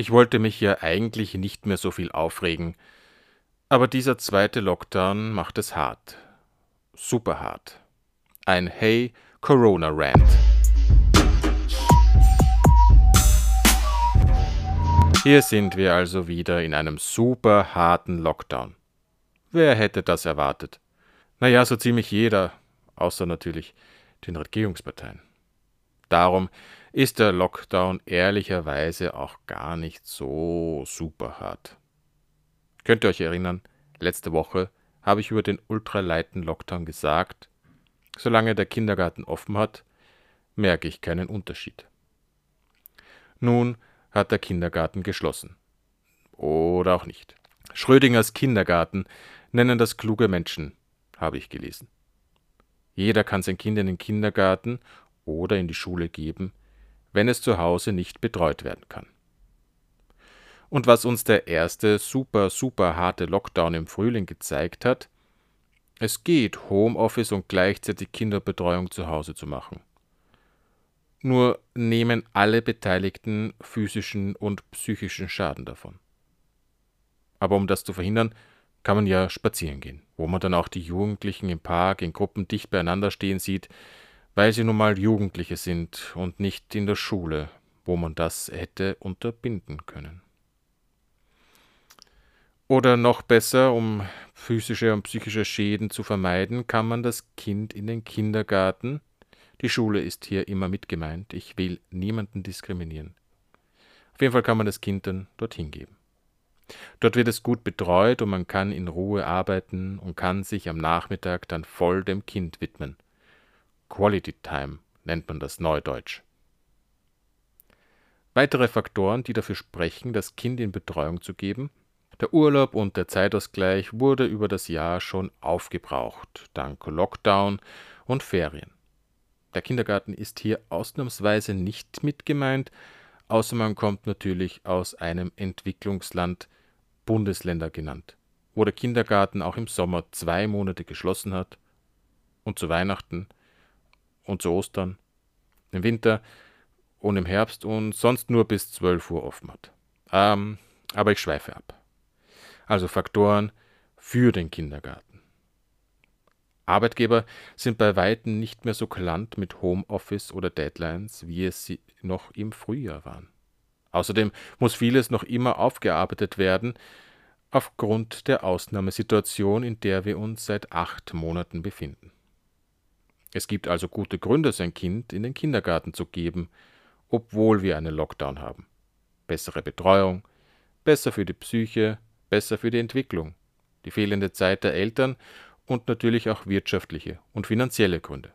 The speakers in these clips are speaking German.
Ich wollte mich ja eigentlich nicht mehr so viel aufregen, aber dieser zweite Lockdown macht es hart. Super hart. Ein Hey Corona Rant. Hier sind wir also wieder in einem super harten Lockdown. Wer hätte das erwartet? Naja, so ziemlich jeder, außer natürlich den Regierungsparteien. Darum ist der Lockdown ehrlicherweise auch gar nicht so super hart. Könnt ihr euch erinnern, letzte Woche habe ich über den ultraleiten Lockdown gesagt, solange der Kindergarten offen hat, merke ich keinen Unterschied. Nun hat der Kindergarten geschlossen. Oder auch nicht. Schrödingers Kindergarten nennen das kluge Menschen, habe ich gelesen. Jeder kann sein Kind in den Kindergarten oder in die Schule geben, wenn es zu Hause nicht betreut werden kann. Und was uns der erste super, super harte Lockdown im Frühling gezeigt hat, es geht, Homeoffice und gleichzeitig Kinderbetreuung zu Hause zu machen. Nur nehmen alle Beteiligten physischen und psychischen Schaden davon. Aber um das zu verhindern, kann man ja spazieren gehen, wo man dann auch die Jugendlichen im Park in Gruppen dicht beieinander stehen sieht, weil sie nun mal Jugendliche sind und nicht in der Schule, wo man das hätte unterbinden können. Oder noch besser, um physische und psychische Schäden zu vermeiden, kann man das Kind in den Kindergarten die Schule ist hier immer mit gemeint. Ich will niemanden diskriminieren. Auf jeden Fall kann man das Kind dann dorthin geben. Dort wird es gut betreut und man kann in Ruhe arbeiten und kann sich am Nachmittag dann voll dem Kind widmen. Quality Time nennt man das neudeutsch. Weitere Faktoren, die dafür sprechen, das Kind in Betreuung zu geben, der Urlaub und der Zeitausgleich wurde über das Jahr schon aufgebraucht, dank Lockdown und Ferien. Der Kindergarten ist hier ausnahmsweise nicht mit gemeint, außer man kommt natürlich aus einem Entwicklungsland, Bundesländer genannt, wo der Kindergarten auch im Sommer zwei Monate geschlossen hat und zu Weihnachten und zu Ostern, im Winter und im Herbst und sonst nur bis 12 Uhr offen hat. Ähm, aber ich schweife ab. Also Faktoren für den Kindergarten. Arbeitgeber sind bei weitem nicht mehr so kulant mit Homeoffice oder Deadlines, wie es sie noch im Frühjahr waren. Außerdem muss vieles noch immer aufgearbeitet werden, aufgrund der Ausnahmesituation, in der wir uns seit acht Monaten befinden. Es gibt also gute Gründe, sein Kind in den Kindergarten zu geben, obwohl wir einen Lockdown haben. Bessere Betreuung, besser für die Psyche, besser für die Entwicklung, die fehlende Zeit der Eltern und natürlich auch wirtschaftliche und finanzielle Gründe.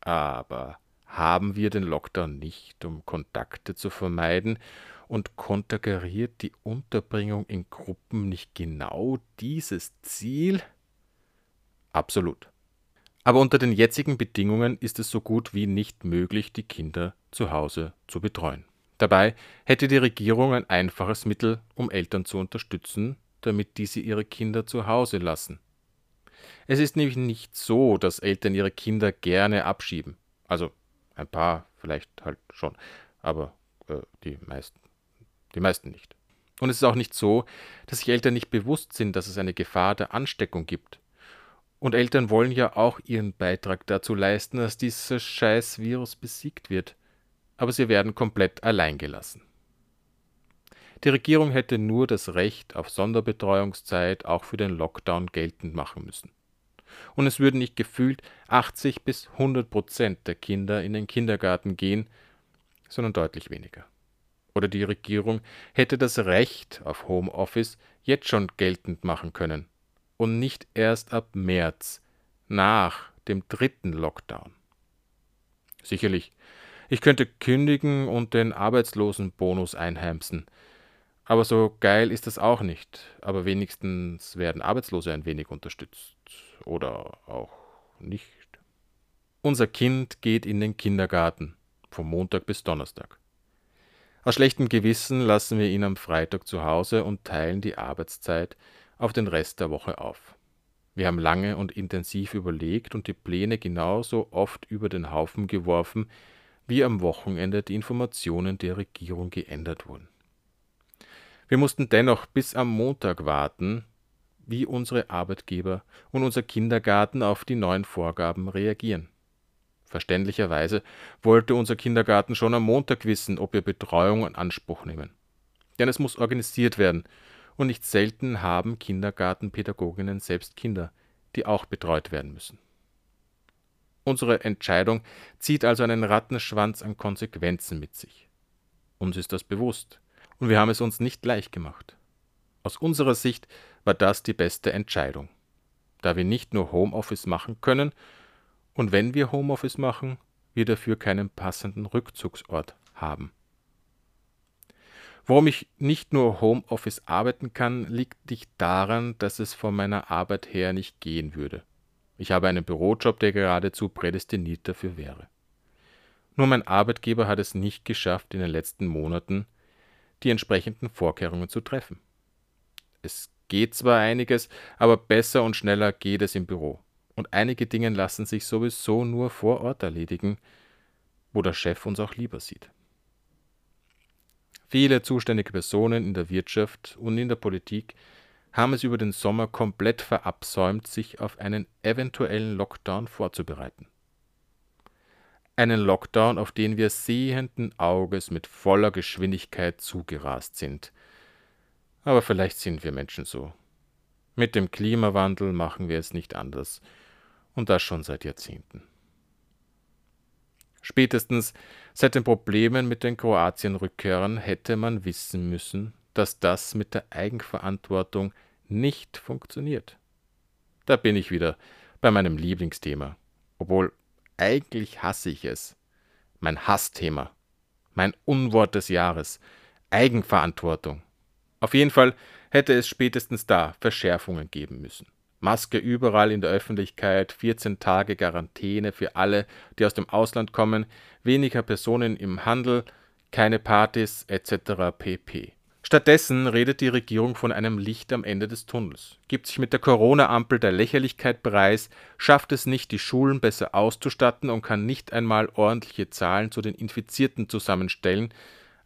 Aber haben wir den Lockdown nicht, um Kontakte zu vermeiden, und konterkariert die Unterbringung in Gruppen nicht genau dieses Ziel? Absolut. Aber unter den jetzigen Bedingungen ist es so gut wie nicht möglich, die Kinder zu Hause zu betreuen. Dabei hätte die Regierung ein einfaches Mittel, um Eltern zu unterstützen, damit diese ihre Kinder zu Hause lassen. Es ist nämlich nicht so, dass Eltern ihre Kinder gerne abschieben. Also ein paar vielleicht halt schon, aber äh, die meisten, die meisten nicht. Und es ist auch nicht so, dass sich Eltern nicht bewusst sind, dass es eine Gefahr der Ansteckung gibt. Und Eltern wollen ja auch ihren Beitrag dazu leisten, dass dieses scheiß Virus besiegt wird. Aber sie werden komplett allein gelassen. Die Regierung hätte nur das Recht auf Sonderbetreuungszeit auch für den Lockdown geltend machen müssen und es würden nicht gefühlt 80 bis 100 Prozent der Kinder in den Kindergarten gehen, sondern deutlich weniger. Oder die Regierung hätte das Recht auf Homeoffice jetzt schon geltend machen können und nicht erst ab März, nach dem dritten Lockdown. Sicherlich, ich könnte kündigen und den Arbeitslosenbonus einheimsen, aber so geil ist das auch nicht. Aber wenigstens werden Arbeitslose ein wenig unterstützt. Oder auch nicht. Unser Kind geht in den Kindergarten. Vom Montag bis Donnerstag. Aus schlechtem Gewissen lassen wir ihn am Freitag zu Hause und teilen die Arbeitszeit auf den Rest der Woche auf. Wir haben lange und intensiv überlegt und die Pläne genauso oft über den Haufen geworfen, wie am Wochenende die Informationen der Regierung geändert wurden. Wir mussten dennoch bis am Montag warten, wie unsere Arbeitgeber und unser Kindergarten auf die neuen Vorgaben reagieren. Verständlicherweise wollte unser Kindergarten schon am Montag wissen, ob wir Betreuung in Anspruch nehmen. Denn es muss organisiert werden, und nicht selten haben Kindergartenpädagoginnen selbst Kinder, die auch betreut werden müssen. Unsere Entscheidung zieht also einen Rattenschwanz an Konsequenzen mit sich. Uns ist das bewusst, und wir haben es uns nicht leicht gemacht. Aus unserer Sicht war das die beste Entscheidung, da wir nicht nur Homeoffice machen können, und wenn wir Homeoffice machen, wir dafür keinen passenden Rückzugsort haben. Warum ich nicht nur Homeoffice arbeiten kann, liegt nicht daran, dass es von meiner Arbeit her nicht gehen würde. Ich habe einen Bürojob, der geradezu prädestiniert dafür wäre. Nur mein Arbeitgeber hat es nicht geschafft, in den letzten Monaten die entsprechenden Vorkehrungen zu treffen. Es geht zwar einiges, aber besser und schneller geht es im Büro. Und einige Dinge lassen sich sowieso nur vor Ort erledigen, wo der Chef uns auch lieber sieht. Viele zuständige Personen in der Wirtschaft und in der Politik haben es über den Sommer komplett verabsäumt, sich auf einen eventuellen Lockdown vorzubereiten. Einen Lockdown, auf den wir sehenden Auges mit voller Geschwindigkeit zugerast sind. Aber vielleicht sind wir Menschen so. Mit dem Klimawandel machen wir es nicht anders. Und das schon seit Jahrzehnten. Spätestens seit den Problemen mit den Kroatien-Rückkehrern hätte man wissen müssen, dass das mit der Eigenverantwortung nicht funktioniert. Da bin ich wieder bei meinem Lieblingsthema. Obwohl eigentlich hasse ich es. Mein Hassthema. Mein Unwort des Jahres. Eigenverantwortung. Auf jeden Fall hätte es spätestens da Verschärfungen geben müssen. Maske überall in der Öffentlichkeit, 14 Tage Quarantäne für alle, die aus dem Ausland kommen, weniger Personen im Handel, keine Partys etc. pp. Stattdessen redet die Regierung von einem Licht am Ende des Tunnels, gibt sich mit der Corona-Ampel der Lächerlichkeit preis, schafft es nicht, die Schulen besser auszustatten und kann nicht einmal ordentliche Zahlen zu den Infizierten zusammenstellen,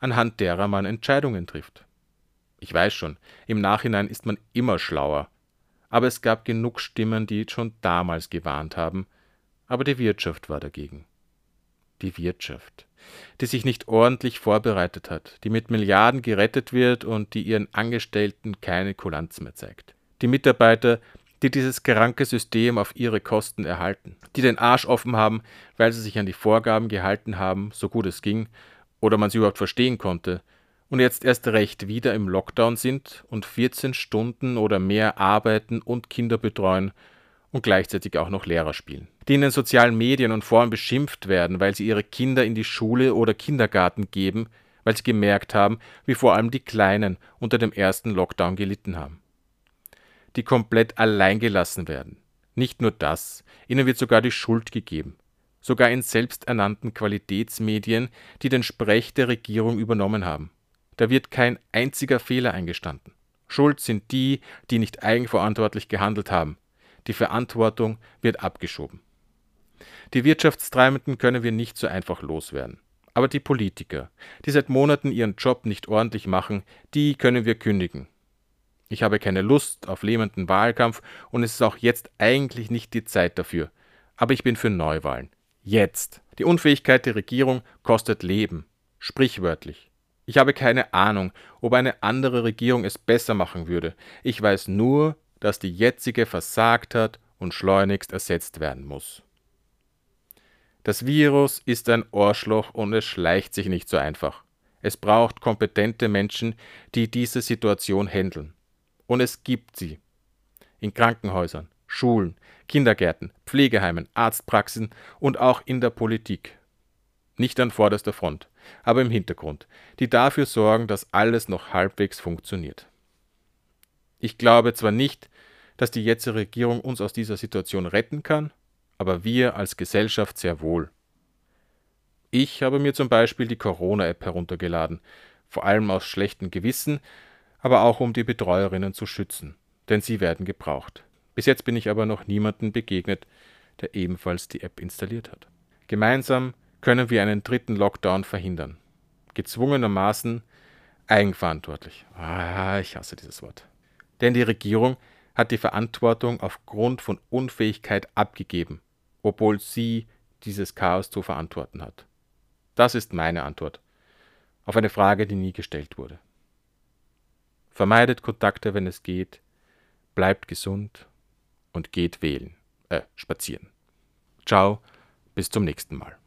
anhand derer man Entscheidungen trifft. Ich weiß schon, im Nachhinein ist man immer schlauer, aber es gab genug Stimmen, die schon damals gewarnt haben, aber die Wirtschaft war dagegen. Die Wirtschaft, die sich nicht ordentlich vorbereitet hat, die mit Milliarden gerettet wird und die ihren Angestellten keine Kulanz mehr zeigt. Die Mitarbeiter, die dieses kranke System auf ihre Kosten erhalten, die den Arsch offen haben, weil sie sich an die Vorgaben gehalten haben, so gut es ging, oder man sie überhaupt verstehen konnte, und jetzt erst recht wieder im Lockdown sind und 14 Stunden oder mehr arbeiten und Kinder betreuen und gleichzeitig auch noch Lehrer spielen, die in den sozialen Medien und Foren beschimpft werden, weil sie ihre Kinder in die Schule oder Kindergarten geben, weil sie gemerkt haben, wie vor allem die Kleinen unter dem ersten Lockdown gelitten haben. Die komplett allein gelassen werden. Nicht nur das, ihnen wird sogar die Schuld gegeben. Sogar in selbsternannten Qualitätsmedien, die den Sprech der Regierung übernommen haben. Da wird kein einziger Fehler eingestanden. Schuld sind die, die nicht eigenverantwortlich gehandelt haben. Die Verantwortung wird abgeschoben. Die Wirtschaftstreibenden können wir nicht so einfach loswerden. Aber die Politiker, die seit Monaten ihren Job nicht ordentlich machen, die können wir kündigen. Ich habe keine Lust auf lähmenden Wahlkampf und es ist auch jetzt eigentlich nicht die Zeit dafür. Aber ich bin für Neuwahlen. Jetzt. Die Unfähigkeit der Regierung kostet Leben. Sprichwörtlich. Ich habe keine Ahnung, ob eine andere Regierung es besser machen würde. Ich weiß nur, dass die jetzige versagt hat und schleunigst ersetzt werden muss. Das Virus ist ein Ohrschloch und es schleicht sich nicht so einfach. Es braucht kompetente Menschen, die diese Situation handeln. Und es gibt sie. In Krankenhäusern, Schulen, Kindergärten, Pflegeheimen, Arztpraxen und auch in der Politik nicht an vorderster Front, aber im Hintergrund, die dafür sorgen, dass alles noch halbwegs funktioniert. Ich glaube zwar nicht, dass die jetzige Regierung uns aus dieser Situation retten kann, aber wir als Gesellschaft sehr wohl. Ich habe mir zum Beispiel die Corona-App heruntergeladen, vor allem aus schlechtem Gewissen, aber auch um die Betreuerinnen zu schützen, denn sie werden gebraucht. Bis jetzt bin ich aber noch niemandem begegnet, der ebenfalls die App installiert hat. Gemeinsam können wir einen dritten Lockdown verhindern. Gezwungenermaßen eigenverantwortlich. Ah, ich hasse dieses Wort. Denn die Regierung hat die Verantwortung aufgrund von Unfähigkeit abgegeben, obwohl sie dieses Chaos zu verantworten hat. Das ist meine Antwort auf eine Frage, die nie gestellt wurde. Vermeidet Kontakte, wenn es geht, bleibt gesund und geht wählen, äh, spazieren. Ciao, bis zum nächsten Mal.